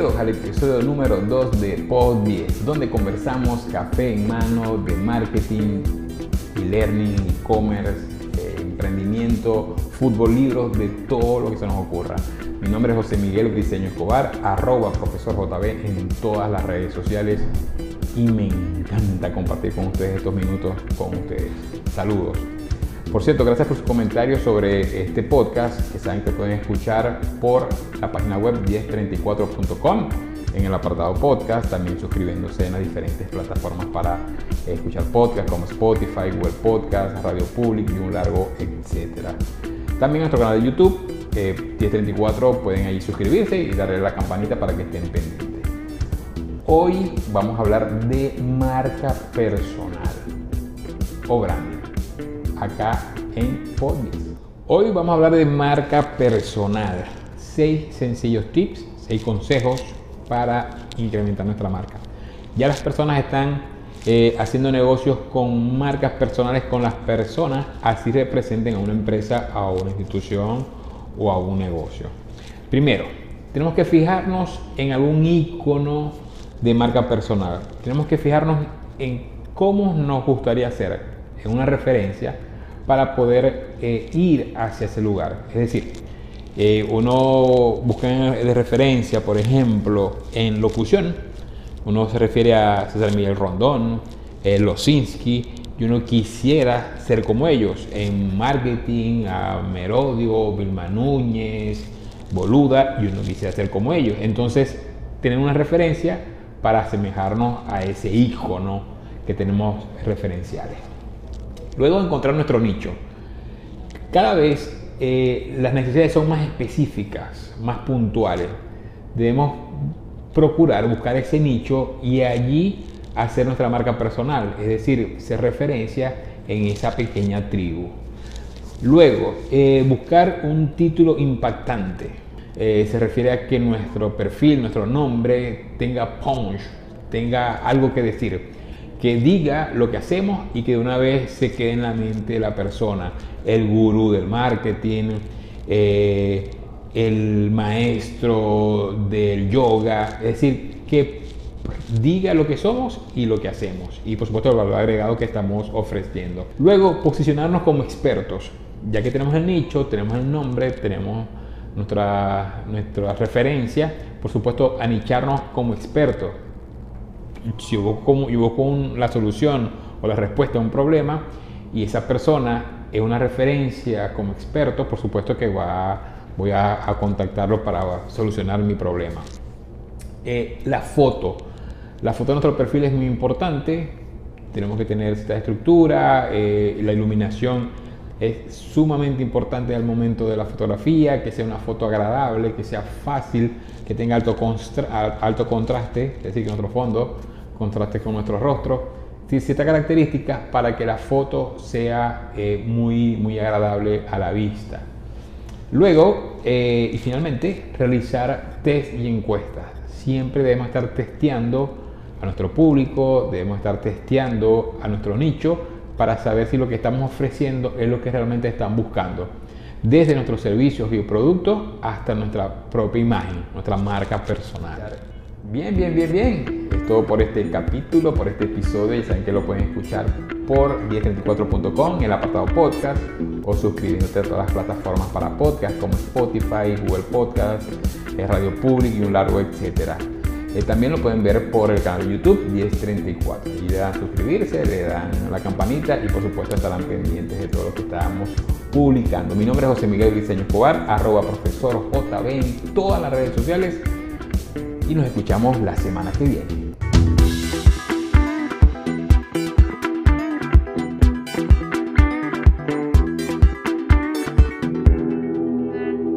Bienvenidos al episodio número 2 de Pod 10, donde conversamos café en mano de marketing learning, e-commerce, eh, emprendimiento, fútbol, libros, de todo lo que se nos ocurra. Mi nombre es José Miguel Briceño Escobar, arroba profesor JB en todas las redes sociales y me encanta compartir con ustedes estos minutos con ustedes. Saludos. Por cierto, gracias por sus comentarios sobre este podcast que saben que pueden escuchar por la página web 1034.com en el apartado podcast, también suscribiéndose en las diferentes plataformas para escuchar podcasts como Spotify, Google Podcast, Radio Public y un largo etcétera. También nuestro canal de YouTube, 1034, eh, pueden ahí suscribirse y darle a la campanita para que estén pendientes. Hoy vamos a hablar de marca personal o branding acá en Podnis. Hoy vamos a hablar de marca personal. Seis sencillos tips, seis consejos para incrementar nuestra marca. Ya las personas están eh, haciendo negocios con marcas personales con las personas, así representen a una empresa, a una institución o a un negocio. Primero, tenemos que fijarnos en algún icono de marca personal. Tenemos que fijarnos en cómo nos gustaría ser, en una referencia para poder eh, ir hacia ese lugar. Es decir, eh, uno busca de referencia, por ejemplo, en locución, uno se refiere a César Miguel Rondón, eh, Losinski, y uno quisiera ser como ellos. En marketing, a Merodio, Vilma Núñez, Boluda, y uno quisiera ser como ellos. Entonces, tener una referencia para asemejarnos a ese icono que tenemos referenciales. Luego encontrar nuestro nicho. Cada vez eh, las necesidades son más específicas, más puntuales. Debemos procurar buscar ese nicho y allí hacer nuestra marca personal, es decir, ser referencia en esa pequeña tribu. Luego, eh, buscar un título impactante. Eh, se refiere a que nuestro perfil, nuestro nombre tenga punch, tenga algo que decir que diga lo que hacemos y que de una vez se quede en la mente de la persona, el gurú del marketing, eh, el maestro del yoga, es decir, que diga lo que somos y lo que hacemos. Y por supuesto el valor agregado que estamos ofreciendo. Luego, posicionarnos como expertos, ya que tenemos el nicho, tenemos el nombre, tenemos nuestra, nuestra referencia, por supuesto, anicharnos como expertos si yo busco, la solución o la respuesta a un problema y esa persona es una referencia como experto, por supuesto que va, voy a, contactarlo para solucionar mi problema. Eh, la foto. La foto de nuestro perfil es muy importante. Tenemos que tener esta estructura, eh, la iluminación es sumamente importante al momento de la fotografía, que sea una foto agradable, que sea fácil, que tenga alto, contraste, es decir, que nuestro fondo contraste con nuestro rostro. Ciertas características para que la foto sea eh, muy, muy agradable a la vista. Luego, eh, y finalmente, realizar test y encuestas. Siempre debemos estar testeando a nuestro público, debemos estar testeando a nuestro nicho para saber si lo que estamos ofreciendo es lo que realmente están buscando. Desde nuestros servicios y productos hasta nuestra propia imagen, nuestra marca personal. Bien, bien, bien, bien. Es todo por este capítulo, por este episodio. Ya saben que lo pueden escuchar por 1034.com en el apartado podcast o suscribiéndose a todas las plataformas para podcast como Spotify, Google Podcast, Radio Public y un largo etcétera. Eh, también lo pueden ver por el canal de YouTube 1034. Y le dan suscribirse, le dan la campanita y por supuesto estarán pendientes de todo lo que estamos publicando. Mi nombre es José Miguel Diseño Escobar, arroba profesor JB en todas las redes sociales y nos escuchamos la semana que viene.